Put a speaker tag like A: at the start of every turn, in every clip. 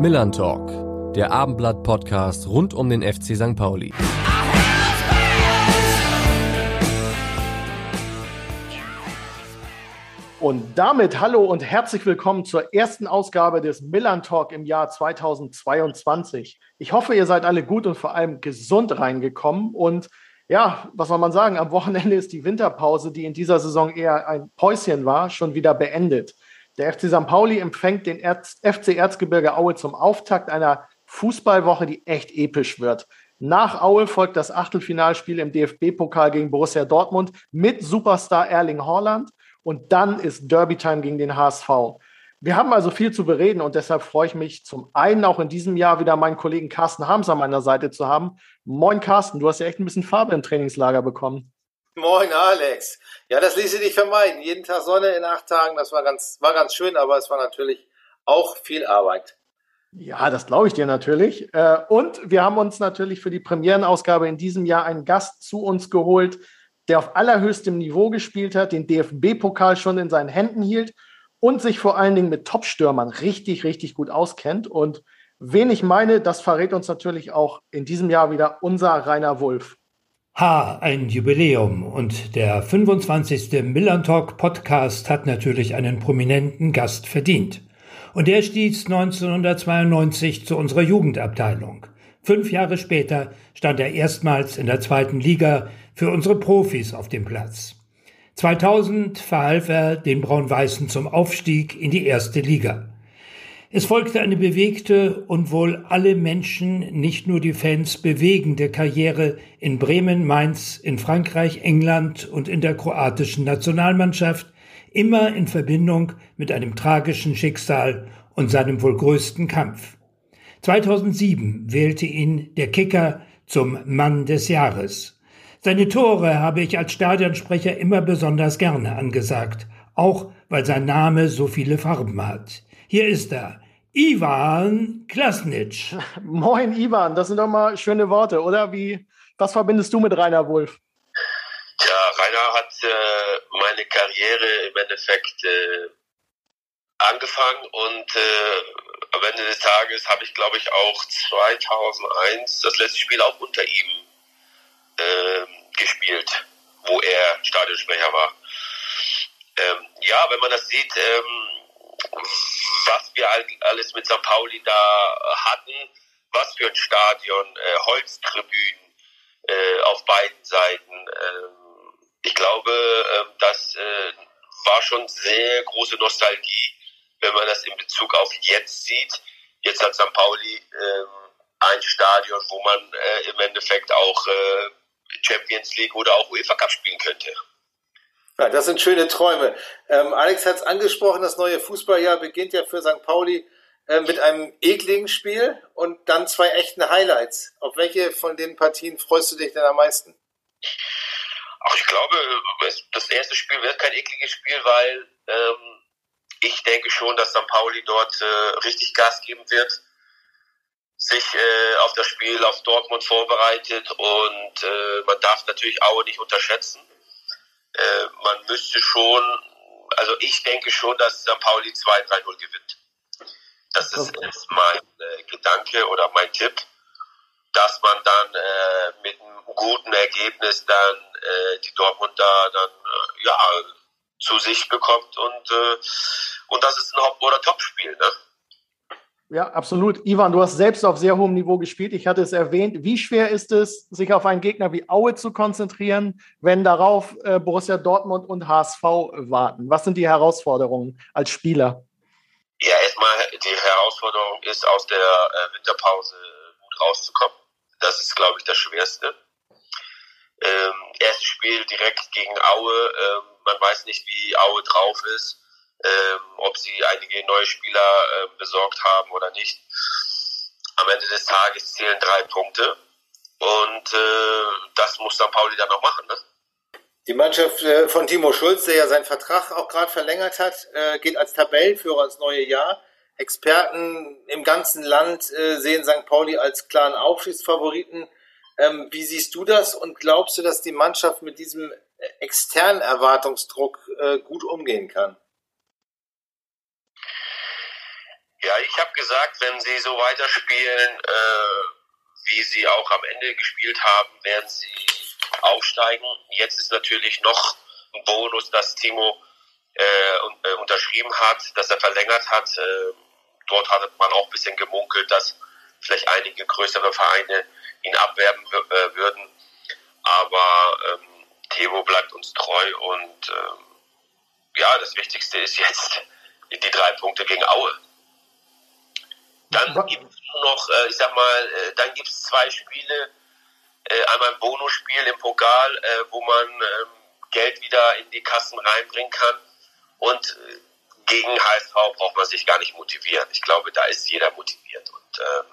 A: Millern Talk, der Abendblatt-Podcast rund um den FC St. Pauli.
B: Und damit hallo und herzlich willkommen zur ersten Ausgabe des Millern Talk im Jahr 2022. Ich hoffe, ihr seid alle gut und vor allem gesund reingekommen. Und ja, was soll man sagen? Am Wochenende ist die Winterpause, die in dieser Saison eher ein Päuschen war, schon wieder beendet. Der FC St. Pauli empfängt den Erz FC Erzgebirge Aue zum Auftakt einer Fußballwoche, die echt episch wird. Nach Aue folgt das Achtelfinalspiel im DFB-Pokal gegen Borussia Dortmund mit Superstar Erling Haaland und dann ist Derby-Time gegen den HSV. Wir haben also viel zu bereden und deshalb freue ich mich zum einen auch in diesem Jahr wieder meinen Kollegen Carsten Harms an meiner Seite zu haben. Moin Carsten, du hast ja echt ein bisschen Farbe im Trainingslager bekommen.
C: Moin Alex. Ja, das ließe dich vermeiden. Jeden Tag Sonne in acht Tagen, das war ganz, war ganz schön, aber es war natürlich auch viel Arbeit.
B: Ja, das glaube ich dir natürlich. Äh, und wir haben uns natürlich für die Premierenausgabe in diesem Jahr einen Gast zu uns geholt, der auf allerhöchstem Niveau gespielt hat, den DFB-Pokal schon in seinen Händen hielt und sich vor allen Dingen mit Top-Stürmern richtig, richtig gut auskennt. Und wen ich meine, das verrät uns natürlich auch in diesem Jahr wieder unser Rainer Wulff.
D: Ha, ein Jubiläum und der 25. Millern Talk Podcast hat natürlich einen prominenten Gast verdient. Und der stieß 1992 zu unserer Jugendabteilung. Fünf Jahre später stand er erstmals in der zweiten Liga für unsere Profis auf dem Platz. 2000 verhalf er den Braun-Weißen zum Aufstieg in die erste Liga. Es folgte eine bewegte und wohl alle Menschen, nicht nur die Fans, bewegende Karriere in Bremen, Mainz, in Frankreich, England und in der kroatischen Nationalmannschaft, immer in Verbindung mit einem tragischen Schicksal und seinem wohl größten Kampf. 2007 wählte ihn der Kicker zum Mann des Jahres. Seine Tore habe ich als Stadionsprecher immer besonders gerne angesagt, auch weil sein Name so viele Farben hat. Hier ist er, Ivan Klasnitsch.
B: Moin Ivan, das sind doch mal schöne Worte, oder? Wie, was verbindest du mit Rainer Wolf?
E: Ja, Rainer hat äh, meine Karriere im Endeffekt äh, angefangen und äh, am Ende des Tages habe ich, glaube ich, auch 2001 das letzte Spiel auch unter ihm äh, gespielt, wo er Stadionsprecher war. Ähm, ja, wenn man das sieht, ähm, was wir alles mit St. Pauli da hatten, was für ein Stadion, äh, Holztribünen äh, auf beiden Seiten. Ähm, ich glaube, äh, das äh, war schon sehr große Nostalgie, wenn man das in Bezug auf jetzt sieht. Jetzt hat St. Pauli ähm, ein Stadion, wo man äh, im Endeffekt auch äh, Champions League oder auch UEFA Cup spielen könnte.
C: Ja, das sind schöne Träume. Ähm, Alex hat es angesprochen, das neue Fußballjahr beginnt ja für St. Pauli äh, mit einem ekligen Spiel und dann zwei echten Highlights. Auf welche von den Partien freust du dich denn am meisten?
E: Ach, ich glaube, das erste Spiel wird kein ekliges Spiel, weil ähm, ich denke schon, dass St. Pauli dort äh, richtig Gas geben wird sich äh, auf das Spiel auf Dortmund vorbereitet und äh, man darf natürlich Aue nicht unterschätzen. Äh, man müsste schon, also ich denke schon, dass St. Pauli 2-3-0 gewinnt. Das ist, ist mein äh, Gedanke oder mein Tipp, dass man dann äh, mit einem guten Ergebnis dann äh, die Dortmunder dann äh, ja zu sich bekommt und äh, und das ist ein Haupt- oder Topspiel, ne?
B: Ja, absolut. Ivan, du hast selbst auf sehr hohem Niveau gespielt. Ich hatte es erwähnt. Wie schwer ist es, sich auf einen Gegner wie Aue zu konzentrieren, wenn darauf äh, Borussia Dortmund und HSV warten? Was sind die Herausforderungen als Spieler?
E: Ja, erstmal die Herausforderung ist, aus der äh, Winterpause gut rauszukommen. Das ist, glaube ich, das Schwerste. Ähm, erstes Spiel direkt gegen Aue. Ähm, man weiß nicht, wie Aue drauf ist ähm, ob sie einige neue Spieler äh, besorgt haben oder nicht. Am Ende des Tages zählen drei Punkte und äh, das muss St. Pauli dann noch machen. Ne?
C: Die Mannschaft äh, von Timo Schulz, der ja seinen Vertrag auch gerade verlängert hat, äh, geht als Tabellenführer ins neue Jahr. Experten im ganzen Land äh, sehen St. Pauli als klaren Aufstiegsfavoriten. Ähm, wie siehst du das und glaubst du, dass die Mannschaft mit diesem externen Erwartungsdruck gut umgehen kann?
E: Ja, ich habe gesagt, wenn sie so weiterspielen, äh, wie sie auch am Ende gespielt haben, werden sie aufsteigen. Jetzt ist natürlich noch ein Bonus, dass Timo äh, äh, unterschrieben hat, dass er verlängert hat. Äh, dort hat man auch ein bisschen gemunkelt, dass vielleicht einige größere Vereine ihn abwerben äh, würden. Aber ähm, Theo bleibt uns treu und ähm, ja, das Wichtigste ist jetzt die drei Punkte gegen Aue. Dann gibt es noch, äh, ich sag mal, äh, dann gibt es zwei Spiele, äh, einmal ein Bonusspiel im Pokal, wo man ähm, Geld wieder in die Kassen reinbringen kann. Und gegen HSV braucht man sich gar nicht motivieren. Ich glaube, da ist jeder motiviert. Und ähm,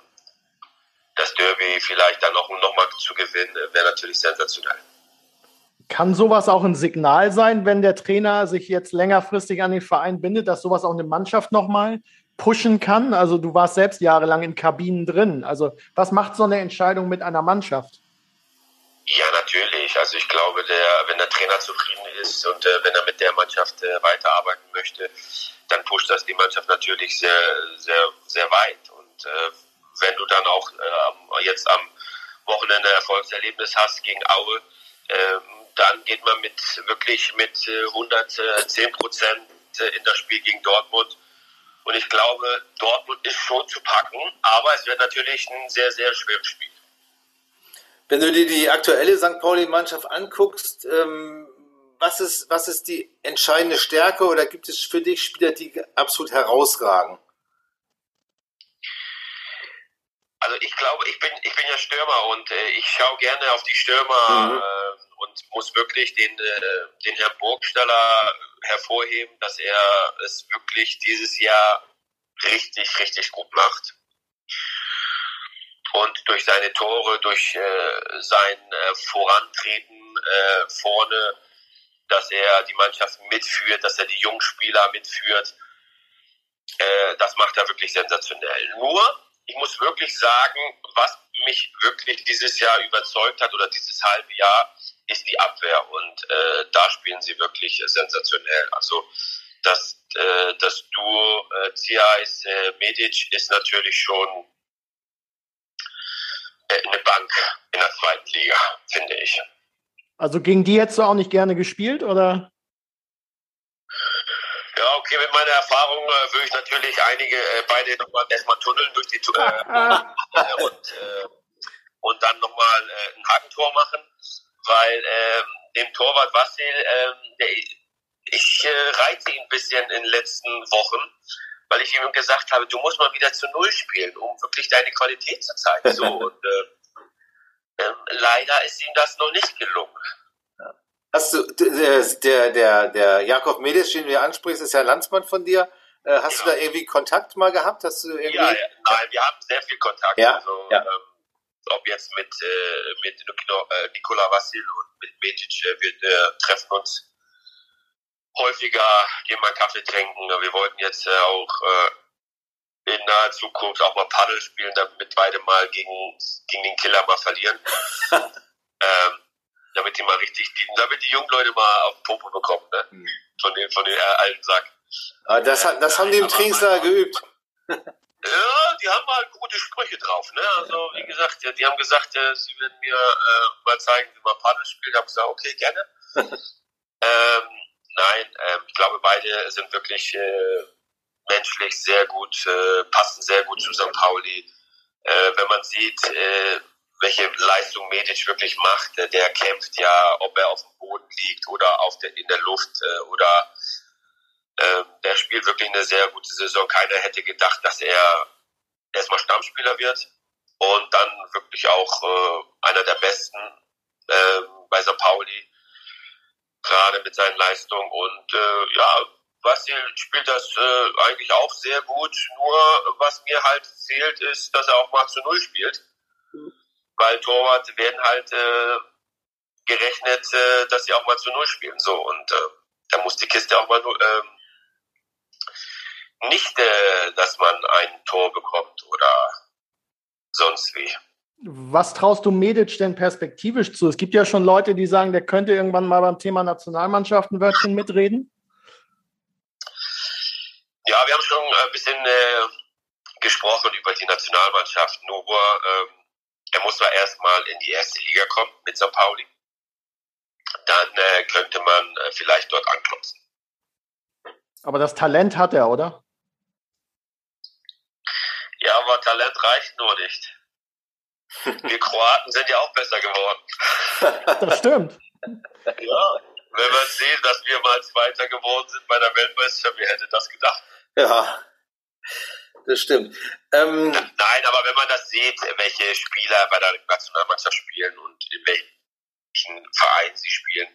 E: das Derby vielleicht dann auch noch mal zu gewinnen, wäre natürlich sensationell.
B: Kann sowas auch ein Signal sein, wenn der Trainer sich jetzt längerfristig an den Verein bindet, dass sowas auch eine Mannschaft nochmal pushen kann? Also du warst selbst jahrelang in Kabinen drin. Also was macht so eine Entscheidung mit einer Mannschaft?
E: Ja, natürlich. Also ich glaube, der, wenn der Trainer zufrieden ist und äh, wenn er mit der Mannschaft äh, weiterarbeiten möchte, dann pusht das die Mannschaft natürlich sehr, sehr, sehr weit. Und äh, wenn du dann auch äh, jetzt am Wochenende Erfolgserlebnis hast gegen Aue, ähm, dann geht man mit wirklich mit 110 äh, Prozent äh, in das Spiel gegen Dortmund. Und ich glaube, Dortmund ist schon zu packen, aber es wird natürlich ein sehr, sehr schweres Spiel.
C: Wenn du dir die aktuelle St. Pauli-Mannschaft anguckst, ähm, was, ist, was ist die entscheidende Stärke oder gibt es für dich Spieler, die absolut herausragen?
E: Also ich glaube, ich bin, ich bin ja Stürmer und äh, ich schaue gerne auf die Stürmer mhm. äh, und muss wirklich den, äh, den Herrn Burgstaller hervorheben, dass er es wirklich dieses Jahr richtig, richtig gut macht und durch seine Tore, durch äh, sein äh, Vorantreten äh, vorne, dass er die Mannschaft mitführt, dass er die Jungspieler mitführt, äh, das macht er wirklich sensationell. Nur, ich muss wirklich sagen, was mich wirklich dieses Jahr überzeugt hat oder dieses halbe Jahr, ist die Abwehr und äh, da spielen sie wirklich sensationell. Also das, äh, das Duo äh, Ziais äh, Medic ist natürlich schon eine Bank in der zweiten Liga, finde ich.
B: Also gegen die hättest du auch nicht gerne gespielt, oder?
E: Okay, mit meiner Erfahrung äh, würde ich natürlich einige äh, beide nochmal erstmal tunneln durch die äh, und, äh, und dann nochmal äh, ein Hakentor machen, weil äh, dem Torwart Vassil, äh, der, ich äh, reize ihn ein bisschen in den letzten Wochen weil ich ihm gesagt habe, du musst mal wieder zu Null spielen, um wirklich deine Qualität zu zeigen. So, und äh, äh, leider ist ihm das noch nicht gelungen.
C: Hast du, der, der, der, Jakob Medes, den du hier ansprichst, ist ja Landsmann von dir. Äh, hast ja. du da irgendwie Kontakt mal gehabt? Hast du irgendwie...
E: Ja, ja, nein, wir haben sehr viel Kontakt. Ja, also, ja. Ähm, ob jetzt mit, äh, mit Nikola Vassil und mit Medic, äh, wir äh, treffen uns häufiger gehen mal Kaffee trinken. Wir wollten jetzt äh, auch äh, in naher Zukunft auch mal Paddel spielen, damit beide mal gegen, gegen den Killer mal verlieren. ähm, damit die mal richtig, die, damit die jungen Leute mal auf den Popo bekommen, ne? Mhm. Von den, von den äh, alten Sack.
C: Aber das, äh, das haben die im Trainingslager geübt.
E: Ja, die haben mal gute Sprüche drauf. Ne? Also wie gesagt, die haben gesagt, äh, sie werden mir äh, mal zeigen, wie man Paddel spielt. Ich habe gesagt, okay, gerne. ähm, Nein, äh, ich glaube, beide sind wirklich äh, menschlich sehr gut, äh, passen sehr gut zu St. Pauli. Äh, wenn man sieht, welche Leistung Medic wirklich macht, der kämpft ja, ob er auf dem Boden liegt oder auf der, in der Luft äh, oder äh, der spielt wirklich eine sehr gute Saison. Keiner hätte gedacht, dass er erstmal Stammspieler wird und dann wirklich auch äh, einer der besten äh, bei St. Pauli gerade mit seinen Leistungen. Und äh, ja, Basil spielt das äh, eigentlich auch sehr gut. Nur was mir halt fehlt, ist, dass er auch mal zu Null spielt. Weil Torwart werden halt äh, gerechnet, äh, dass sie auch mal zu Null spielen. So und äh, da muss die Kiste auch mal äh, nicht, äh, dass man ein Tor bekommt oder sonst wie.
B: Was traust du Medic denn perspektivisch zu? Es gibt ja schon Leute, die sagen, der könnte irgendwann mal beim Thema Nationalmannschaft ein Wörtchen mitreden.
E: Ja, wir haben schon ein bisschen äh, gesprochen über die Nationalmannschaft. Nur ähm, er muss da erstmal in die erste Liga kommen mit St. Pauli. Dann äh, könnte man äh, vielleicht dort anklopfen.
B: Aber das Talent hat er, oder?
E: Ja, aber Talent reicht nur nicht. Wir Kroaten sind ja auch besser geworden.
B: Das stimmt.
E: Ja, wenn man sieht, dass wir mal Zweiter geworden sind bei der Weltmeisterschaft, wer hätte das gedacht?
C: Ja, das stimmt. Ähm,
E: Nein, aber wenn man das sieht, welche Spieler bei der Nationalmannschaft spielen und in welchen Vereinen sie spielen,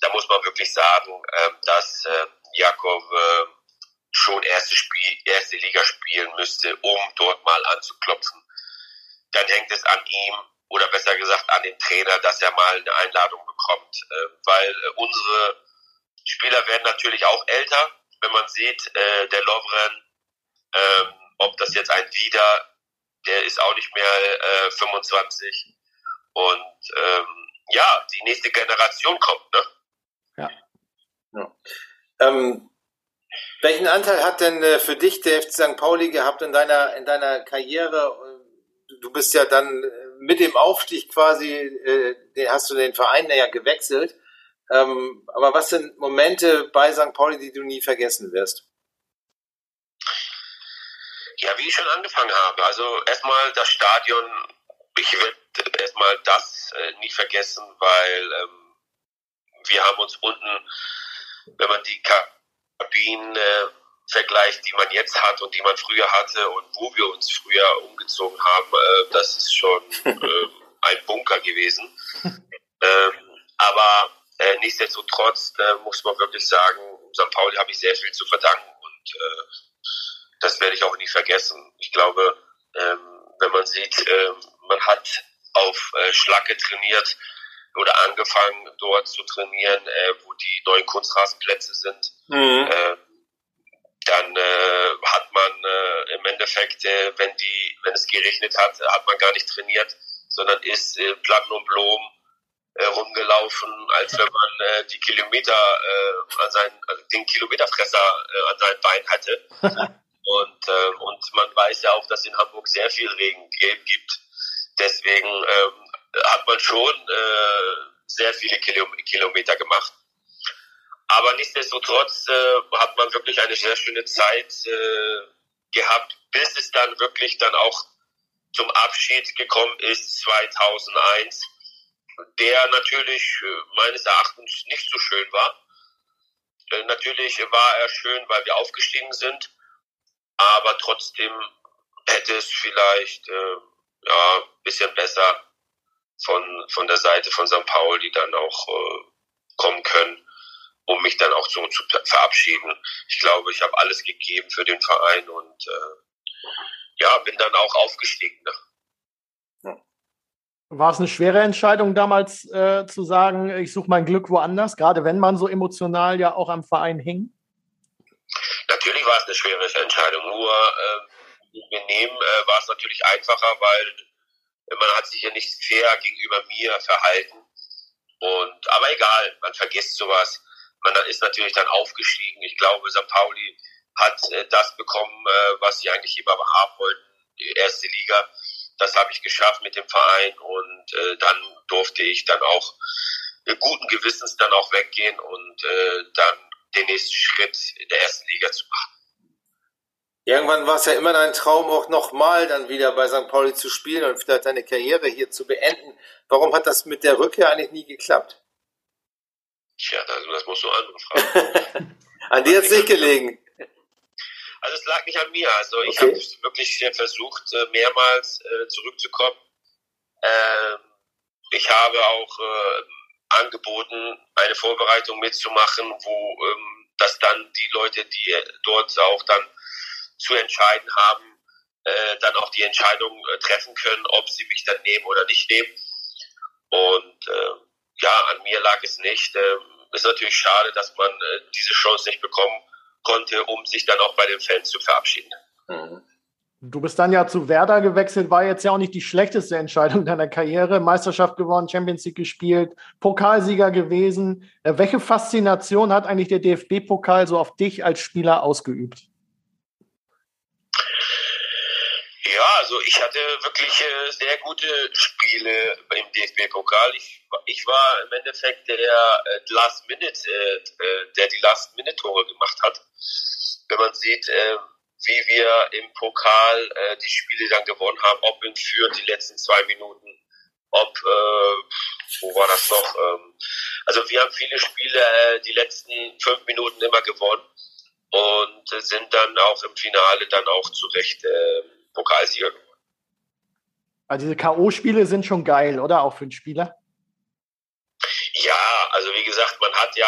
E: da muss man wirklich sagen, ähm, dass äh, Jakob äh, schon erste, Spiel, erste Liga spielen müsste, um dort mal anzuklopfen. Dann hängt es an ihm oder besser gesagt an dem Trainer, dass er mal eine Einladung bekommt, äh, weil unsere Spieler werden natürlich auch älter. Wenn man sieht, der Lovren, ähm, ob das jetzt ein Wieder, der ist auch nicht mehr äh, 25. Und ähm, ja, die nächste Generation kommt, ne?
B: Ja.
C: ja. Ähm, welchen Anteil hat denn äh, für dich der FC St. Pauli gehabt in deiner, in deiner Karriere? Du bist ja dann äh, mit dem Aufstieg quasi, äh, hast du den Verein ja gewechselt. Ähm, aber was sind Momente bei St. Pauli, die du nie vergessen wirst?
E: Ja, wie ich schon angefangen habe. Also erstmal das Stadion, ich werde erstmal das äh, nie vergessen, weil ähm, wir haben uns unten, wenn man die Kabinen äh, vergleicht, die man jetzt hat und die man früher hatte und wo wir uns früher umgezogen haben, äh, das ist schon äh, ein Bunker gewesen. ähm, aber äh, nichtsdestotrotz äh, muss man wirklich sagen, St. Pauli habe ich sehr viel zu verdanken und äh, das werde ich auch nie vergessen. Ich glaube, ähm, wenn man sieht, äh, man hat auf äh, Schlacke trainiert oder angefangen dort zu trainieren, äh, wo die neuen Kunstrasenplätze sind. Mhm. Äh, dann äh, hat man äh, im Endeffekt, äh, wenn die, wenn es geregnet hat, hat man gar nicht trainiert, sondern ist äh, Platten und Blumen rumgelaufen, als wenn man die Kilometer an seinen, also den Kilometerfresser an seinem Bein hatte. Und, äh, und man weiß ja auch, dass in Hamburg sehr viel Regen gibt. Deswegen ähm, hat man schon äh, sehr viele Kilo Kilometer gemacht. Aber nichtsdestotrotz äh, hat man wirklich eine sehr schöne Zeit äh, gehabt, bis es dann wirklich dann auch zum Abschied gekommen ist 2001, der natürlich äh, meines Erachtens nicht so schön war. Äh, natürlich war er schön, weil wir aufgestiegen sind aber trotzdem hätte es vielleicht äh, ja ein bisschen besser von von der Seite von St. Pauli dann auch äh, kommen können, um mich dann auch so zu verabschieden. Ich glaube, ich habe alles gegeben für den Verein und äh, ja, bin dann auch aufgestiegen. Ne?
B: War es eine schwere Entscheidung damals äh, zu sagen, ich suche mein Glück woanders, gerade wenn man so emotional ja auch am Verein hing?
E: Natürlich war es eine schwere Entscheidung. Nur äh, wir nehmen äh, war es natürlich einfacher, weil man hat sich ja nicht fair gegenüber mir verhalten. Und aber egal, man vergisst sowas. Man ist natürlich dann aufgestiegen. Ich glaube, St. Pauli hat äh, das bekommen, äh, was sie eigentlich immer haben wollten, die erste Liga. Das habe ich geschafft mit dem Verein und äh, dann durfte ich dann auch guten Gewissens dann auch weggehen und äh, dann den nächsten Schritt in der ersten Liga zu machen.
C: Irgendwann war es ja immer dein Traum, auch nochmal dann wieder bei St. Pauli zu spielen und vielleicht deine Karriere hier zu beenden. Warum hat das mit der Rückkehr eigentlich nie geklappt?
E: Tja, also das musst du andere fragen.
C: an dir hat es nicht gelegen.
E: Also es lag nicht an mir. Also ich okay. habe wirklich versucht, äh, mehrmals äh, zurückzukommen. Ähm, ich habe auch äh, angeboten, eine Vorbereitung mitzumachen, wo ähm, das dann die Leute, die dort auch dann zu entscheiden haben, äh, dann auch die Entscheidung äh, treffen können, ob sie mich dann nehmen oder nicht nehmen. Und äh, ja, an mir lag es nicht. Äh, ist natürlich schade, dass man äh, diese Chance nicht bekommen konnte, um sich dann auch bei den Fans zu verabschieden. Mhm.
B: Du bist dann ja zu Werder gewechselt, war jetzt ja auch nicht die schlechteste Entscheidung deiner Karriere. Meisterschaft gewonnen, Champions League gespielt, Pokalsieger gewesen. Äh, welche Faszination hat eigentlich der DFB-Pokal so auf dich als Spieler ausgeübt?
E: Ja, also ich hatte wirklich äh, sehr gute Spiele im DFB-Pokal. Ich, war im Endeffekt der äh, Last Minute, der die Last Minute Tore gemacht hat. Wenn man sieht, äh, wie wir im Pokal äh, die Spiele dann gewonnen haben, ob in Fürth die letzten zwei Minuten, ob äh, wo war das noch? Ähm, also wir haben viele Spiele äh, die letzten fünf Minuten immer gewonnen und äh, sind dann auch im Finale dann auch zu Recht äh, Pokalsieger geworden.
B: Also diese K.O.-Spiele sind schon geil, oder? Auch für einen Spieler?
E: Ja, also wie gesagt, man hat ja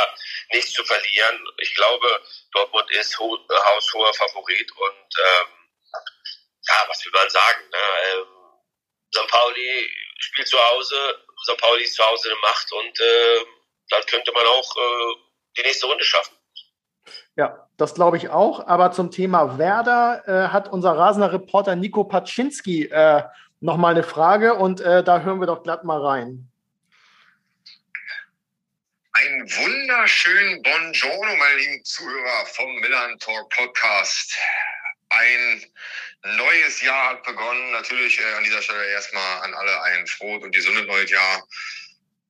E: nichts zu verlieren. Ich glaube, Dortmund ist haushoher Favorit und ähm, ja, was will man sagen? Ne? Ähm, St. Pauli spielt zu Hause, St. Pauli ist zu Hause eine Macht und äh, dann könnte man auch äh, die nächste Runde schaffen.
B: Ja, das glaube ich auch. Aber zum Thema Werder äh, hat unser rasender Reporter Nico Paczynski äh, nochmal eine Frage und äh, da hören wir doch glatt mal rein.
F: Ein wunderschönen Buongiorno, meine lieben Zuhörer vom Milan Talk Podcast. Ein neues Jahr hat begonnen. Natürlich äh, an dieser Stelle erstmal an alle ein frohes und gesundes neues Jahr.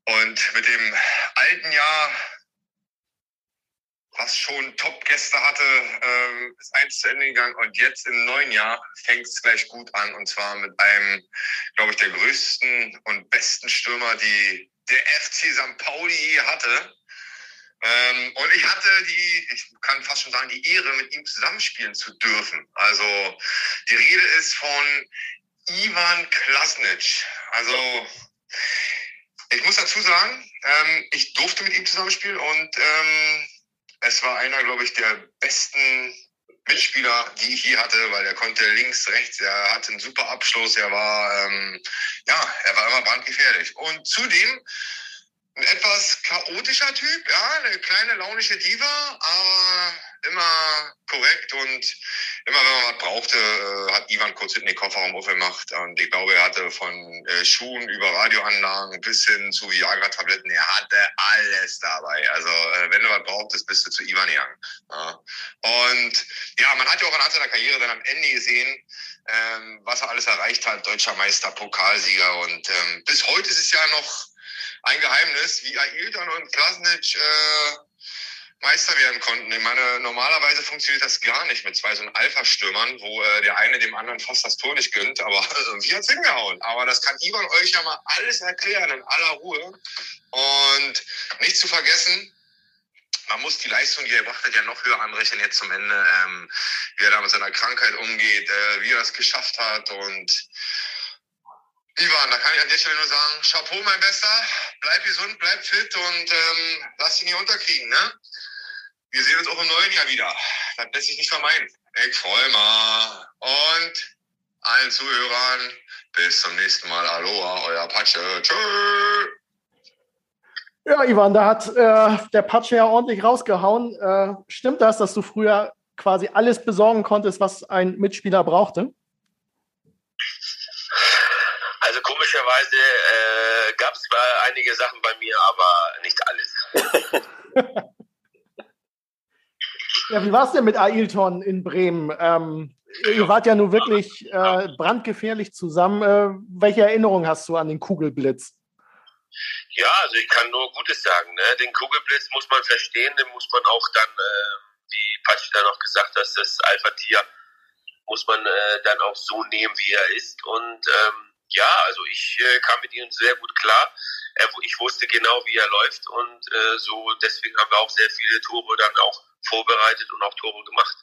F: Und mit dem alten Jahr was schon Top-Gäste hatte, äh, ist eins zu Ende gegangen und jetzt im neuen Jahr fängt es gleich gut an und zwar mit einem, glaube ich, der größten und besten Stürmer, die der FC St. Pauli hatte. Ähm, und ich hatte die, ich kann fast schon sagen, die Ehre, mit ihm zusammenspielen zu dürfen. Also die Rede ist von Ivan Klasnic. Also ich muss dazu sagen, ähm, ich durfte mit ihm zusammenspielen und ähm, es war einer, glaube ich, der besten Mitspieler, die ich je hatte, weil er konnte links, rechts, er hatte einen super Abschluss, er war, ähm, ja, er war immer brandgefährlich. Und zudem ein etwas chaotischer Typ, ja, eine kleine launische Diva, aber immer korrekt und immer wenn man was brauchte, äh, hat Ivan kurz hinten den Kofferraum aufgemacht und ich glaube, er hatte von äh, Schuhen über Radioanlagen bis hin zu Viagra-Tabletten, er hatte alles dabei. Also äh, wenn du was brauchtest, bist du zu Ivan gegangen. Ja. Und ja, man hat ja auch anhand seiner Karriere dann am Ende gesehen, ähm, was er alles erreicht hat, deutscher Meister, Pokalsieger und ähm, bis heute ist es ja noch ein Geheimnis, wie Ailton und Klasnic äh, Meister werden konnten. Ich meine, normalerweise funktioniert das gar nicht mit zwei so Alpha-Stürmern, wo äh, der eine dem anderen fast das Tor nicht gönnt, aber äh, wie hat's hingehauen? Aber das kann Ivan euch ja mal alles erklären in aller Ruhe. Und nicht zu vergessen, man muss die Leistung, die er gebracht hat, ja noch höher anrechnen jetzt zum Ende, ähm, wie er da mit seiner Krankheit umgeht, äh, wie er das geschafft hat und Ivan, da kann ich an der Stelle nur sagen, Chapeau, mein Bester, bleib gesund, bleib fit und ähm, lass dich nicht unterkriegen, ne? Wir sehen uns auch im neuen Jahr wieder. Das lässt sich nicht vermeiden. Ich freue mich. Und allen Zuhörern, bis zum nächsten Mal. Aloha, euer Patsche. Tschüss.
B: Ja, Ivan, da hat äh, der Patsche ja ordentlich rausgehauen. Äh, stimmt das, dass du früher quasi alles besorgen konntest, was ein Mitspieler brauchte?
E: Also komischerweise äh, gab es einige Sachen bei mir, aber nicht alles.
B: ja, wie war es denn mit Ailton in Bremen? Ähm, ihr wart ja nun wirklich äh, brandgefährlich zusammen. Äh, welche Erinnerung hast du an den Kugelblitz?
E: Ja, also ich kann nur Gutes sagen. Ne? Den Kugelblitz muss man verstehen, den muss man auch dann, äh, wie Patsch da noch gesagt hat, das Alpha-Tier muss man äh, dann auch so nehmen, wie er ist. Und ähm, ja, also ich äh, kam mit ihm sehr gut klar. Er, ich wusste genau, wie er läuft und äh, so deswegen haben wir auch sehr viele Tore dann auch vorbereitet und auch Tore gemacht.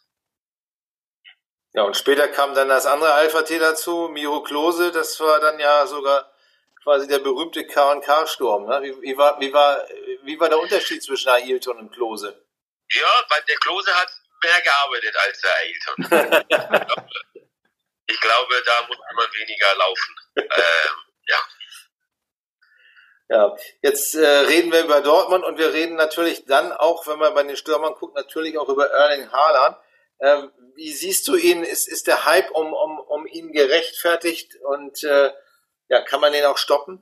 C: Ja, und später kam dann das andere Alpha-T dazu, Miro Klose, das war dann ja sogar quasi der berühmte K&K-Sturm. Ne? Wie, wie, war, wie, war, wie war der Unterschied zwischen Ailton und Klose?
E: Ja, weil der Klose hat mehr gearbeitet als der Ailton. ich glaube, da muss man weniger laufen. ähm, ja.
C: Ja, jetzt äh, reden wir über Dortmund und wir reden natürlich dann auch, wenn man bei den Stürmern guckt, natürlich auch über Erling Haaland. Ähm, wie siehst du ihn? Ist, ist der Hype um, um, um ihn gerechtfertigt und äh, ja, kann man den auch stoppen?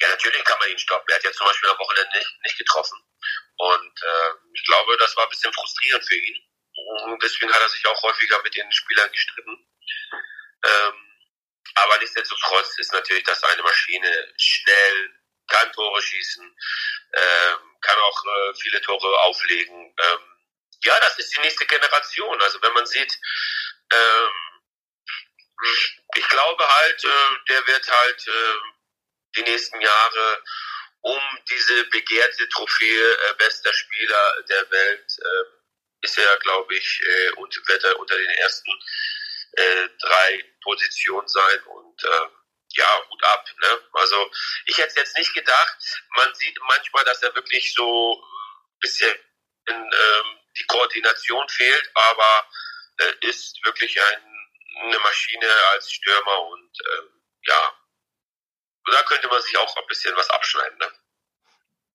E: Ja, natürlich kann man ihn stoppen. Er hat ja zum Beispiel am Wochenende nicht, nicht getroffen. Und äh, ich glaube, das war ein bisschen frustrierend für ihn. Deswegen hat er sich auch häufiger mit den Spielern gestritten. Ähm, aber nichtsdestotrotz ist natürlich das eine Maschine schnell, kann Tore schießen, ähm, kann auch äh, viele Tore auflegen. Ähm, ja, das ist die nächste Generation. Also wenn man sieht, ähm, ich glaube halt, äh, der wird halt äh, die nächsten Jahre um diese begehrte Trophäe äh, bester Spieler der Welt äh, ist er, glaube ich, äh, und wird er unter den ersten äh, drei Positionen sein und äh, ja, gut ab. Ne? Also ich hätte jetzt nicht gedacht, man sieht manchmal, dass er wirklich so ein bisschen in, ähm, die Koordination fehlt, aber äh, ist wirklich ein, eine Maschine als Stürmer und äh, ja, da könnte man sich auch ein bisschen was abschneiden. Ne?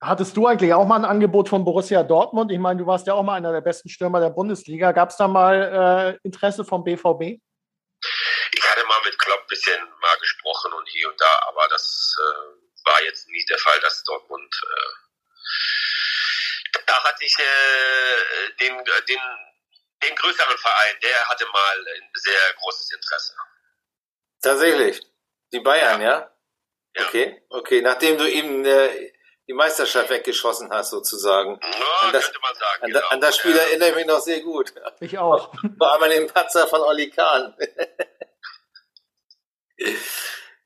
B: Hattest du eigentlich auch mal ein Angebot von Borussia Dortmund? Ich meine, du warst ja auch mal einer der besten Stürmer der Bundesliga. Gab es da mal äh, Interesse vom BVB?
E: Ich hatte mal mit Klopp ein bisschen mal gesprochen und hier und da, aber das äh, war jetzt nicht der Fall, dass Dortmund. Äh, da hatte ich äh, den, den, den größeren Verein, der hatte mal ein sehr großes Interesse.
C: Tatsächlich. Die Bayern, ja? ja? Okay, okay. Nachdem du eben äh, die Meisterschaft weggeschossen hast, sozusagen.
E: Ja, an das, könnte man sagen.
C: An, genau. an das Spiel ja. erinnere ich mich noch sehr gut.
B: Ich auch.
C: Vor allem an den Patzer von Olli Kahn.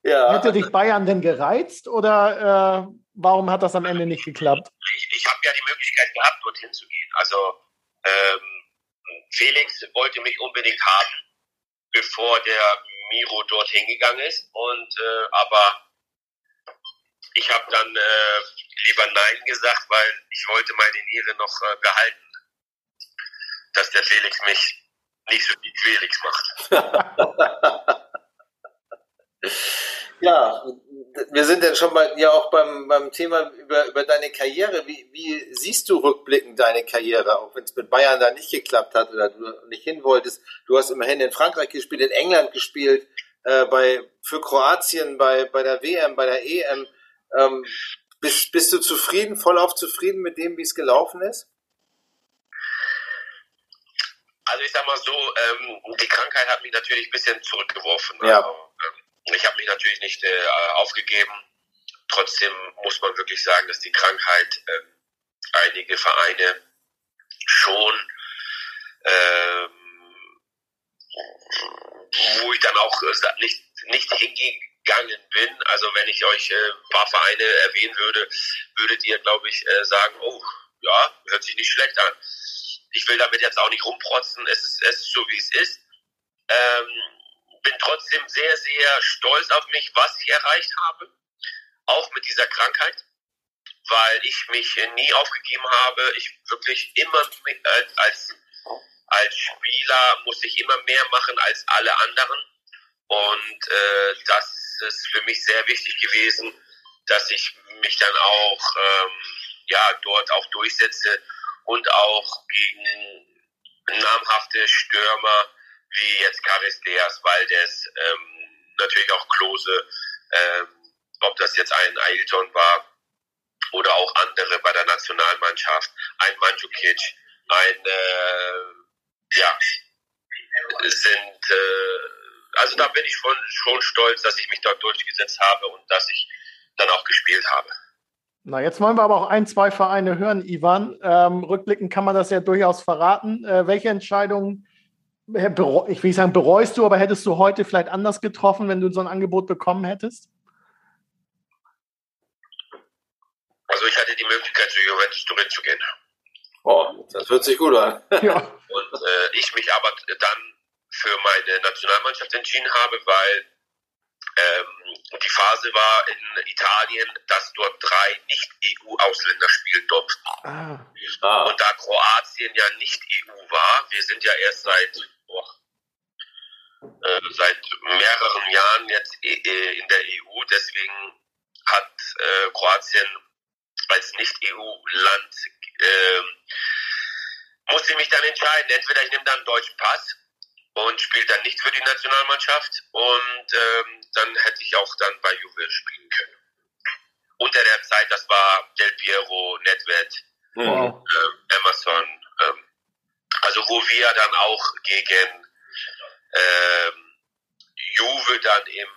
B: ja. Hätte dich Bayern denn gereizt oder äh, warum hat das am Ende nicht geklappt?
E: Ich, ich habe ja die Möglichkeit gehabt, dorthin zu gehen. Also ähm, Felix wollte mich unbedingt haben, bevor der Miro dorthin gegangen ist. Und äh, aber ich habe dann äh, lieber Nein gesagt, weil ich wollte meine Niere noch äh, behalten, dass der Felix mich nicht so wie Felix macht.
C: ja, wir sind dann schon mal ja auch beim, beim Thema über, über deine Karriere. Wie, wie siehst du rückblickend deine Karriere, auch wenn es mit Bayern da nicht geklappt hat oder du nicht hin wolltest? Du hast immerhin in Frankreich gespielt, in England gespielt, äh, bei, für Kroatien, bei, bei der WM, bei der EM. Ähm, bist, bist du zufrieden, vollauf zufrieden mit dem, wie es gelaufen ist?
E: Also ich sag mal so, ähm, die Krankheit hat mich natürlich ein bisschen zurückgeworfen.
C: Ja.
E: Also, ähm, ich habe mich natürlich nicht äh, aufgegeben. Trotzdem muss man wirklich sagen, dass die Krankheit äh, einige Vereine schon, ähm, wo ich dann auch äh, nicht, nicht hingehe, gegangen bin. Also wenn ich euch äh, ein paar Vereine erwähnen würde, würdet ihr, glaube ich, äh, sagen, oh, ja, hört sich nicht schlecht an. Ich will damit jetzt auch nicht rumprotzen, es ist, es ist so, wie es ist. Ähm, bin trotzdem sehr, sehr stolz auf mich, was ich erreicht habe, auch mit dieser Krankheit, weil ich mich nie aufgegeben habe. Ich wirklich immer als, als Spieler muss ich immer mehr machen als alle anderen. Und äh, das ist für mich sehr wichtig gewesen, dass ich mich dann auch ähm, ja dort auch durchsetze und auch gegen namhafte Stürmer wie jetzt Caristeas, Valdes, ähm, natürlich auch Klose, ähm, ob das jetzt ein Ailton war oder auch andere bei der Nationalmannschaft, ein Mandzukic, ein äh, ja sind äh, also da bin ich schon, schon stolz, dass ich mich dort durchgesetzt habe und dass ich dann auch gespielt habe.
B: Na, jetzt wollen wir aber auch ein, zwei Vereine hören, Ivan. Ähm, rückblickend kann man das ja durchaus verraten. Äh, welche Entscheidungen, äh, ich will nicht sagen, bereust du, aber hättest du heute vielleicht anders getroffen, wenn du so ein Angebot bekommen hättest?
E: Also ich hatte die Möglichkeit, zu Juventus Turin zu gehen.
C: Oh, das hört sich gut an.
B: Ja.
E: Und äh, ich mich aber dann für meine Nationalmannschaft entschieden habe, weil ähm, die Phase war in Italien, dass dort drei Nicht-EU-Ausländer spielen durften. Ah. ah. Und da Kroatien ja nicht EU war, wir sind ja erst seit, oh, äh, seit mehreren Jahren jetzt äh, in der EU, deswegen hat äh, Kroatien als Nicht-EU-Land äh, musste ich mich dann entscheiden, entweder ich nehme dann einen deutschen Pass und spielt dann nicht für die Nationalmannschaft und ähm, dann hätte ich auch dann bei Juve spielen können. Unter der Zeit, das war Del Piero, Nedved, wow. ähm, Emerson, ähm, also wo wir dann auch gegen ähm, Juve dann im,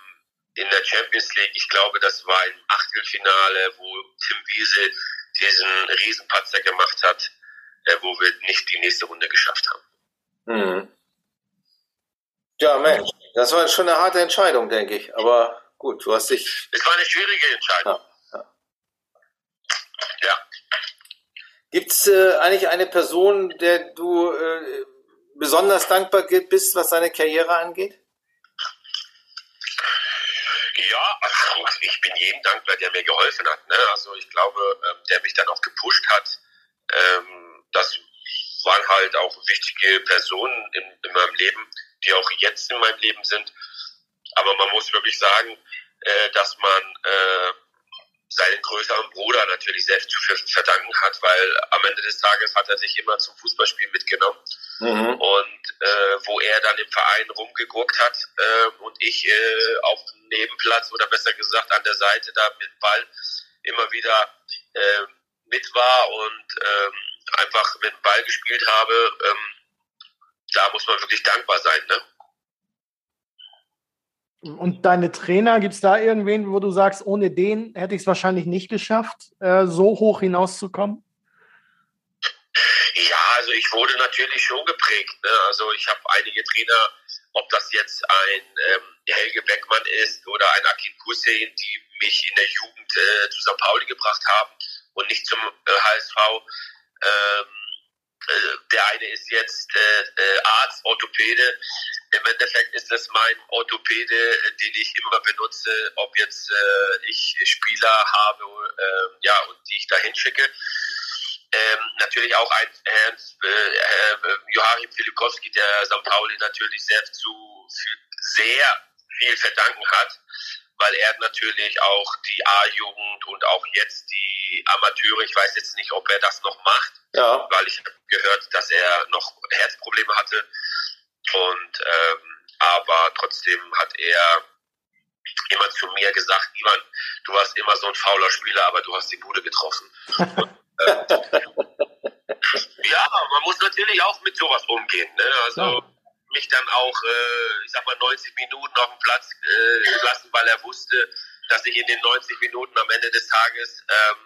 E: in der Champions League, ich glaube, das war im Achtelfinale, wo Tim Wiese diesen Riesenpatzer gemacht hat, äh, wo wir nicht die nächste Runde geschafft haben.
C: Mhm. Ja, Mensch, das war schon eine harte Entscheidung, denke ich. Aber gut, du hast dich.
E: Es war eine schwierige Entscheidung. Ja. ja. ja.
C: Gibt es äh, eigentlich eine Person, der du äh, besonders dankbar bist, was seine Karriere angeht?
E: Ja, also ich bin jedem dankbar, der mir geholfen hat. Ne? Also ich glaube, ähm, der mich dann auch gepusht hat. Ähm, das waren halt auch wichtige Personen in, in, meinem Leben, die auch jetzt in meinem Leben sind. Aber man muss wirklich sagen, äh, dass man äh, seinen größeren Bruder natürlich selbst zu verdanken hat, weil am Ende des Tages hat er sich immer zum Fußballspielen mitgenommen. Mhm. Und äh, wo er dann im Verein rumgeguckt hat äh, und ich äh, auf dem Nebenplatz oder besser gesagt an der Seite da mit Ball immer wieder äh, mit war und ähm, einfach mit dem Ball gespielt habe, ähm, da muss man wirklich dankbar sein. Ne?
B: Und deine Trainer, gibt es da irgendwen, wo du sagst, ohne den hätte ich es wahrscheinlich nicht geschafft, äh, so hoch hinauszukommen?
E: Ja, also ich wurde natürlich schon geprägt. Ne? Also ich habe einige Trainer, ob das jetzt ein ähm, Helge Beckmann ist oder ein Akin Hussein, die mich in der Jugend äh, zu St. Pauli gebracht haben und nicht zum äh, HSV. Ähm, äh, der eine ist jetzt äh, äh, Arzt, Orthopäde. Im Endeffekt ist das mein Orthopäde, den ich immer benutze, ob jetzt äh, ich Spieler habe, äh, ja, und die ich da hinschicke. Ähm, natürlich auch ein Herrn äh, äh, Joachim Filikowski, der St. Pauli natürlich sehr zu sehr viel verdanken hat, weil er natürlich auch die A-Jugend und auch jetzt die Amateure, ich weiß jetzt nicht, ob er das noch macht, ja. weil ich habe gehört, dass er noch Herzprobleme hatte. Und ähm, aber trotzdem hat er immer zu mir gesagt, Ivan, du warst immer so ein fauler Spieler, aber du hast die Bude getroffen. ja, man muss natürlich auch mit sowas umgehen. Ne? Also ja. Mich dann auch, äh, ich sag mal, 90 Minuten auf dem Platz äh, lassen, weil er wusste, dass ich in den 90 Minuten am Ende des Tages ähm,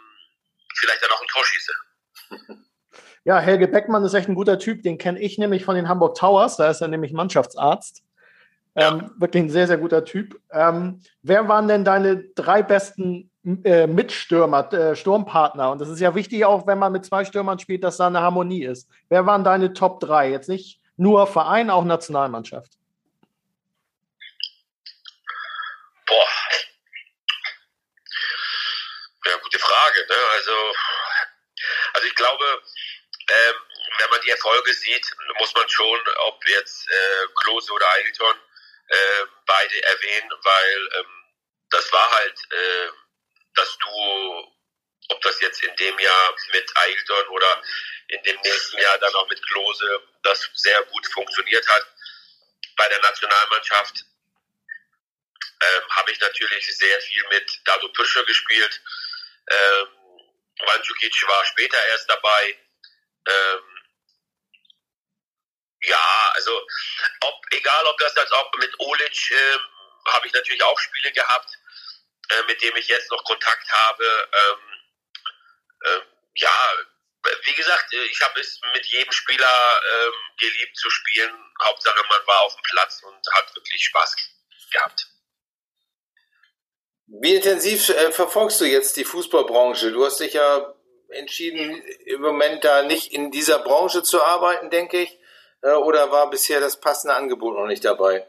E: vielleicht dann auch ein Tor schieße.
B: Ja, Helge Beckmann ist echt ein guter Typ. Den kenne ich nämlich von den Hamburg Towers. Da ist er nämlich Mannschaftsarzt. Ähm, wirklich ein sehr, sehr guter Typ. Ähm, wer waren denn deine drei besten äh, Mitstürmer, äh, Sturmpartner. Und das ist ja wichtig, auch wenn man mit zwei Stürmern spielt, dass da eine Harmonie ist. Wer waren deine Top 3? Jetzt nicht nur Verein, auch Nationalmannschaft.
E: Boah. Ja, gute Frage. Ne? Also, also ich glaube, ähm, wenn man die Erfolge sieht, muss man schon, ob jetzt äh, Klose oder Eilton, äh, beide erwähnen, weil ähm, das war halt äh, dass du, ob das jetzt in dem Jahr mit Ailton oder in dem nächsten Jahr dann auch mit Klose, das sehr gut funktioniert hat. Bei der Nationalmannschaft ähm, habe ich natürlich sehr viel mit Dado Püscher gespielt. Ähm, Mandzukic war später erst dabei. Ähm, ja, also ob, egal ob das als auch mit Olic äh, habe ich natürlich auch Spiele gehabt. Äh, mit dem ich jetzt noch Kontakt habe. Ähm, äh, ja, wie gesagt, äh, ich habe es mit jedem Spieler ähm, geliebt zu spielen. Hauptsache, man war auf dem Platz und hat wirklich Spaß gehabt.
C: Wie intensiv äh, verfolgst du jetzt die Fußballbranche? Du hast dich ja entschieden, im Moment da nicht in dieser Branche zu arbeiten, denke ich. Äh, oder war bisher das passende Angebot noch nicht dabei?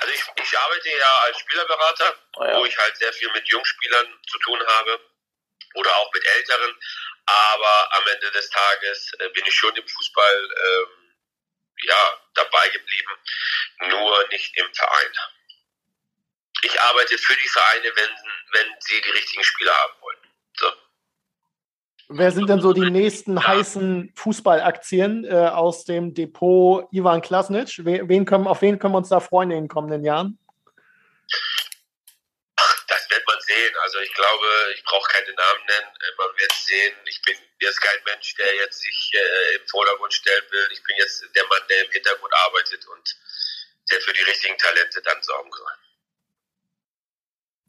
E: Also ich, ich arbeite ja als Spielerberater, oh ja. wo ich halt sehr viel mit Jungspielern zu tun habe oder auch mit Älteren. Aber am Ende des Tages äh, bin ich schon im Fußball ähm, ja, dabei geblieben, nur nicht im Verein. Ich arbeite für die Vereine, wenn, wenn sie die richtigen Spieler haben wollen. So.
B: Wer sind denn so die nächsten ja. heißen Fußballaktien äh, aus dem Depot Ivan Klasnic? Wen können, auf wen können wir uns da freuen in den kommenden Jahren?
E: Das wird man sehen. Also ich glaube, ich brauche keine Namen nennen. Äh, man wird sehen. Ich bin jetzt kein Mensch, der jetzt sich äh, im Vordergrund stellen will. Ich bin jetzt der Mann, der im Hintergrund arbeitet und der für die richtigen Talente dann sorgen soll.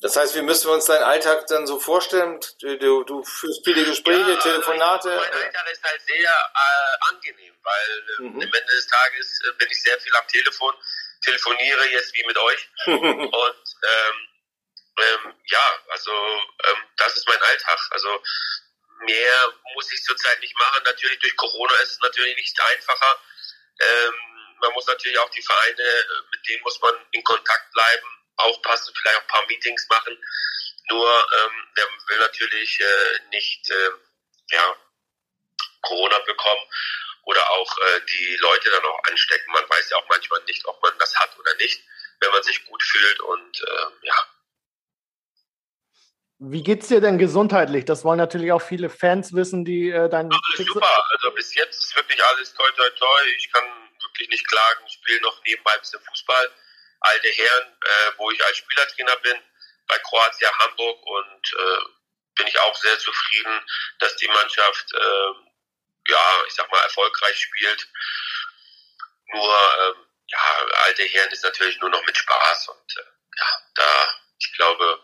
C: Das heißt, wie müssen wir uns deinen Alltag dann so vorstellen? Du, du führst viele Gespräche, ja, Telefonate.
E: Mein Alltag ist halt sehr äh, angenehm, weil äh, mhm. am Ende des Tages äh, bin ich sehr viel am Telefon, telefoniere jetzt wie mit euch. und ähm, ähm, ja, also ähm, das ist mein Alltag. Also mehr muss ich zurzeit nicht machen. Natürlich durch Corona ist es natürlich nicht einfacher. Ähm, man muss natürlich auch die Vereine, äh, mit denen muss man in Kontakt bleiben aufpassen, vielleicht auch ein paar Meetings machen. Nur ähm, der will natürlich äh, nicht äh, ja, Corona bekommen oder auch äh, die Leute dann auch anstecken. Man weiß ja auch manchmal nicht, ob man das hat oder nicht, wenn man sich gut fühlt und äh, ja.
B: Wie geht's dir denn gesundheitlich? Das wollen natürlich auch viele Fans wissen, die äh, dein.
E: Alles super. Also bis jetzt ist wirklich alles toll, toll, toll. Ich kann wirklich nicht klagen. Ich spiele noch nebenbei ein bisschen Fußball alte Herren, äh, wo ich als Spielertrainer bin, bei Kroatia Hamburg und äh, bin ich auch sehr zufrieden, dass die Mannschaft, äh, ja, ich sag mal, erfolgreich spielt. Nur, äh, ja, alte Herren ist natürlich nur noch mit Spaß und äh, ja, da, ich glaube,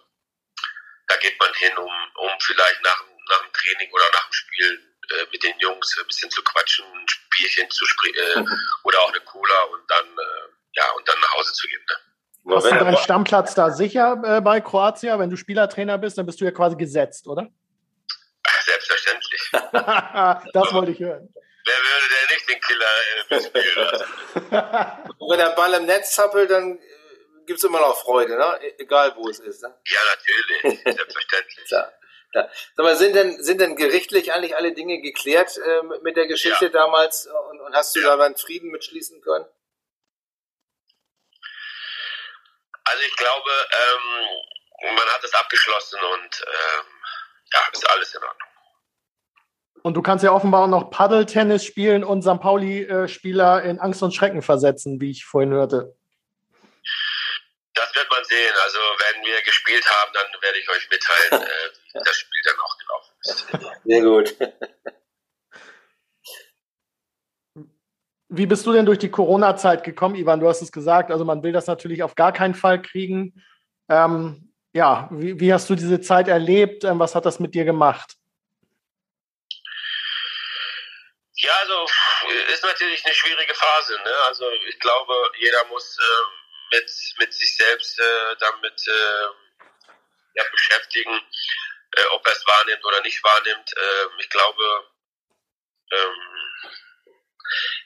E: da geht man hin, um, um vielleicht nach, nach dem Training oder nach dem Spiel äh, mit den Jungs ein bisschen zu quatschen, ein Spielchen zu spielen äh, oder auch eine Cola und dann äh, ja, und dann nach Hause zu gehen. Ne?
B: Hast du deinen Stammplatz da sicher äh, bei Kroatien? Wenn du Spielertrainer bist, dann bist du ja quasi gesetzt, oder?
E: Selbstverständlich.
B: das wollte ich hören.
E: Wer würde denn nicht den Killer äh, spielen lassen?
C: und wenn der Ball im Netz zappelt, dann äh, gibt es immer noch Freude, ne? E-, egal wo es ist. Ne?
E: Ja, natürlich, selbstverständlich.
C: ja. Ja. Sag mal, sind denn, sind denn gerichtlich eigentlich alle Dinge geklärt äh, mit der Geschichte ja. damals und, und, hast du ja. da einen Frieden mitschließen können?
E: Also ich glaube, ähm, man hat es abgeschlossen und ähm, ja, ist alles in Ordnung.
B: Und du kannst ja offenbar auch noch Paddeltennis spielen und St. Pauli-Spieler in Angst und Schrecken versetzen, wie ich vorhin hörte.
E: Das wird man sehen. Also wenn wir gespielt haben, dann werde ich euch mitteilen, äh, wie das Spiel dann auch gelaufen ist.
C: Sehr gut.
B: Wie bist du denn durch die Corona-Zeit gekommen, Ivan? Du hast es gesagt, also man will das natürlich auf gar keinen Fall kriegen. Ähm, ja, wie, wie, hast du diese Zeit erlebt? Ähm, was hat das mit dir gemacht?
E: Ja, also ist natürlich eine schwierige Phase. Ne? Also ich glaube, jeder muss äh, mit, mit sich selbst äh, damit äh, ja, beschäftigen, äh, ob er es wahrnimmt oder nicht wahrnimmt. Ähm, ich glaube, ähm,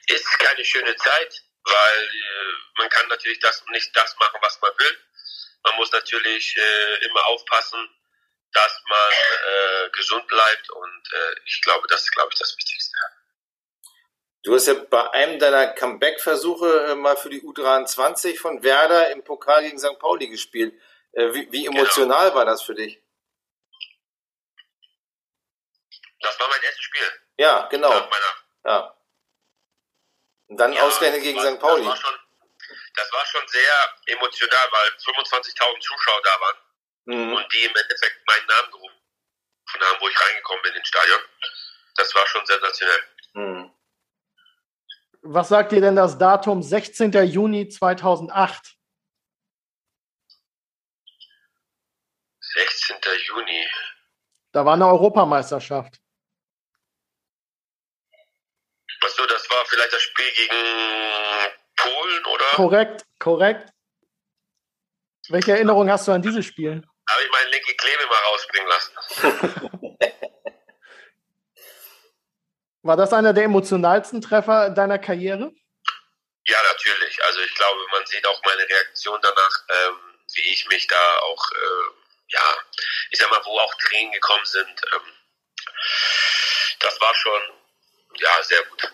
E: ist keine schöne Zeit, weil äh, man kann natürlich das nicht das machen, was man will. Man muss natürlich äh, immer aufpassen, dass man äh, gesund bleibt und ich glaube, das ist, glaube ich, das Wichtigste.
C: Du hast ja bei einem deiner Comeback-Versuche äh, mal für die U23 von Werder im Pokal gegen St. Pauli gespielt. Äh, wie, wie, emotional genau. war das für dich?
E: Das war mein erstes Spiel.
C: Ja, genau. Ja. Und dann ja, ausgerechnet gegen war, St. Pauli.
E: Das war, schon, das war schon sehr emotional, weil 25.000 Zuschauer da waren mhm. und die im Endeffekt meinen Namen gerufen haben, wo ich reingekommen bin ins Stadion. Das war schon sensationell. Mhm.
B: Was sagt dir denn das Datum 16. Juni 2008?
E: 16. Juni.
B: Da war eine Europameisterschaft.
E: Achso, das war vielleicht das Spiel gegen Polen, oder?
B: Korrekt, korrekt. Welche Erinnerung hast du an dieses Spiel?
E: Habe ich meinen linke Klebe mal rausbringen lassen.
B: War das einer der emotionalsten Treffer deiner Karriere?
E: Ja, natürlich. Also ich glaube, man sieht auch meine Reaktion danach, ähm, wie ich mich da auch, äh, ja, ich sag mal, wo auch Tränen gekommen sind. Ähm, das war schon, ja, sehr gut.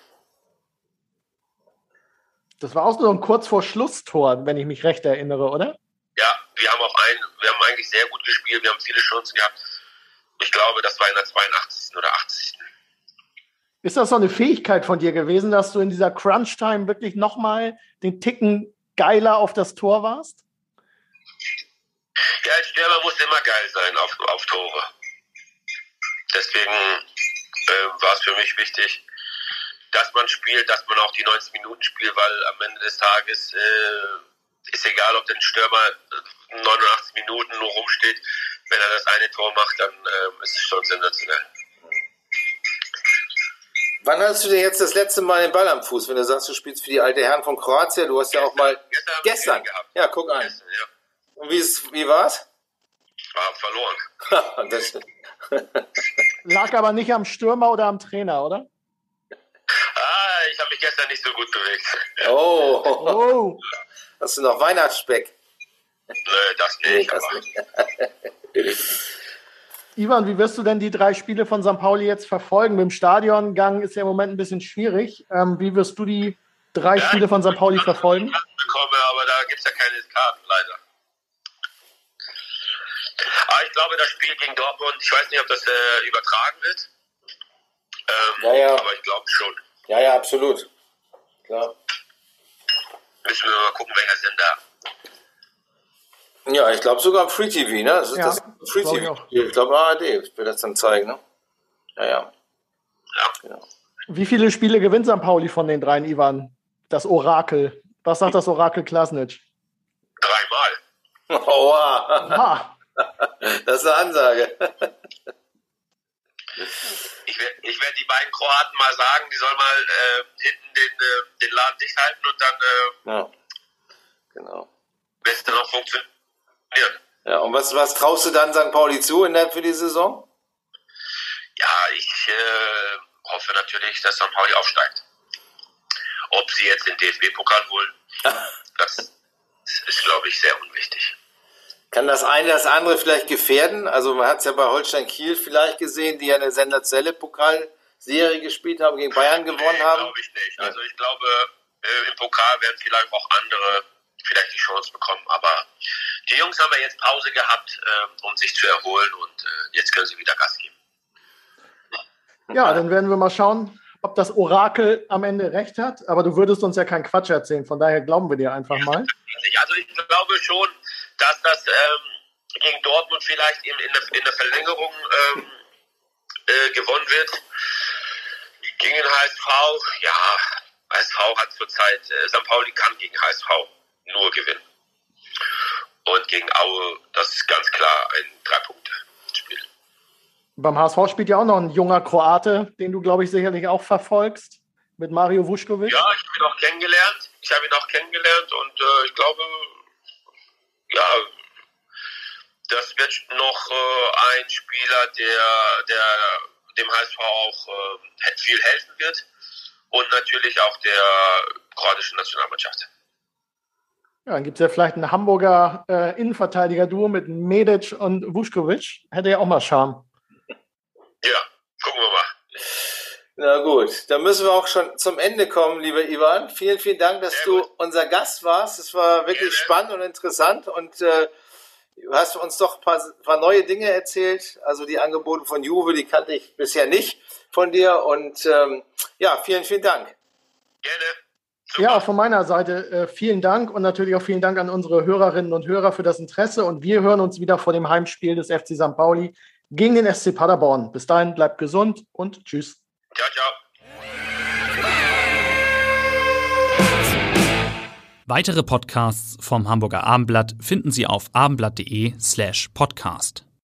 B: Das war auch so ein kurz vor Schlusstor, wenn ich mich recht erinnere, oder?
E: Ja, wir haben auch ein, wir haben eigentlich sehr gut gespielt, wir haben viele Chancen gehabt. Ich glaube, das war in der 82. oder 80.
B: Ist das so eine Fähigkeit von dir gewesen, dass du in dieser Crunch-Time wirklich nochmal den Ticken geiler auf das Tor warst?
E: Ja, als Stürmer muss immer geil sein auf, auf Tore. Deswegen äh, war es für mich wichtig, dass man spielt, dass man auch die 90 Minuten spielt, weil am Ende des Tages äh, ist egal, ob der Stürmer 89 Minuten nur rumsteht. Wenn er das eine Tor macht, dann äh, ist es schon sensationell.
C: Wann hast du denn jetzt das letzte Mal den Ball am Fuß, wenn du sagst, du spielst für die alte Herren von Kroatien? Du hast ja auch mal
E: Gestern,
C: gestern.
E: gehabt.
C: Ja, guck an.
E: Gestern, ja.
C: Und wie, ist, wie war's?
E: War verloren.
C: das,
B: Lag aber nicht am Stürmer oder am Trainer, oder?
E: Ah, ich habe mich gestern nicht so gut bewegt.
C: oh,
B: Oh,
C: hast du noch Weihnachtsspeck?
E: Nö, das nicht.
C: das
E: aber
C: nicht.
B: Ivan, wie wirst du denn die drei Spiele von St. Pauli jetzt verfolgen? Mit dem Stadiongang ist ja im Moment ein bisschen schwierig. Ähm, wie wirst du die drei
E: Ja,
B: Spiele von St. Pauli verfolgen?
E: bekomme, aber da gibt es ja keine Karten, leider. Aber ich glaube, das Spiel gegen Dortmund, ich weiß nicht, ob das äh, übertragen wird. Ähm,
C: Ja, ja.
E: Aber ich glaube schon.
C: Ja, ja, absolut. Klar.
E: Müssen wir mal gucken, welcher Sender.
C: Ja, ich glaube sogar im Free TV, ne? Das ist
B: Ja,
C: das Free
B: glaub ich
C: TV.
B: auch.
C: Ich glaube ARD wird das dann zeigen, ne? Ja, ja.
E: Ja.
C: Genau.
B: Wie viele Spiele gewinnt St. Pauli von den dreien, Ivan? Das Orakel. Was sagt das Orakel Klasnic?
E: Dreimal.
C: Oha, das ist eine Ansage.
E: Ich werde ich werd die beiden Kroaten mal sagen, die sollen mal äh, hinten den, äh, den Laden dicht halten und dann äh,
C: Ja, genau.
E: wird es dann funktionieren.
C: Ja, und was, was traust du dann St. Pauli zu in der, für die Saison?
E: Ja, ich äh, hoffe natürlich, dass St. Pauli aufsteigt. Ob sie jetzt den DFB-Pokal holen, das ist, glaube ich, sehr unwichtig.
C: Kann das eine das andere vielleicht gefährden? Also man hat es ja bei Holstein Kiel vielleicht gesehen, die ja eine sensationelle Pokalserie gespielt haben, gegen Bayern gewonnen
E: nee,
C: haben.
E: glaube ich nicht. Also ich glaube, äh, im Pokal werden vielleicht auch andere vielleicht die Chance bekommen. Aber die Jungs haben ja jetzt Pause gehabt, äh, um sich zu erholen und äh, jetzt können sie wieder Gas geben.
B: ja, dann werden wir mal schauen, ob das Orakel am Ende recht hat. Aber du würdest uns ja keinen Quatsch erzählen. Von daher glauben wir dir einfach mal.
E: Also ich glaube schon, dass das ähm, gegen Dortmund vielleicht in, in, der, in der Verlängerung ähm, äh, gewonnen wird. Gegen den HSV, ja, HSV hat zurzeit, äh, St. Pauli kann gegen HSV nur gewinnen. Und gegen Aue, das ist ganz klar ein Drei-Punkte-Spiel.
B: Beim HSV spielt ja auch noch ein junger Kroate, den du, glaube ich, sicherlich auch verfolgst, mit Mario Vuskovic.
E: Ja, ich habe ihn auch kennengelernt. Ich habe ihn auch kennengelernt und äh, ich glaube, ja, das wird noch äh, ein Spieler, der, der dem HSV auch äh, viel helfen wird und natürlich auch der kroatischen Nationalmannschaft.
B: Ja, dann gibt es ja vielleicht ein Hamburger äh, Innenverteidiger-Duo mit Medic und Vuskovic. Hätte ja auch mal Charme.
E: Ja, gucken wir mal.
C: Na gut, dann müssen wir auch schon zum Ende kommen, lieber Ivan. Vielen, vielen Dank, dass
E: Sehr
C: du
E: gut.
C: unser Gast warst. Es war wirklich
E: Gerne.
C: spannend und interessant und äh, du hast uns doch ein paar, paar neue Dinge erzählt. Also die Angebote von Juve, die kannte ich bisher nicht von dir und ähm, ja, vielen, vielen Dank.
E: Gerne. Super.
B: Ja, auch von meiner Seite äh, vielen Dank und natürlich auch vielen Dank an unsere Hörerinnen und Hörer für das Interesse. Und wir hören uns wieder vor dem Heimspiel des FC St. Pauli gegen den SC Paderborn. Bis dahin, bleibt gesund und tschüss.
E: Ciao, ciao.
G: Weitere Podcasts vom Hamburger Abendblatt finden Sie auf abendblatt.de slash podcast.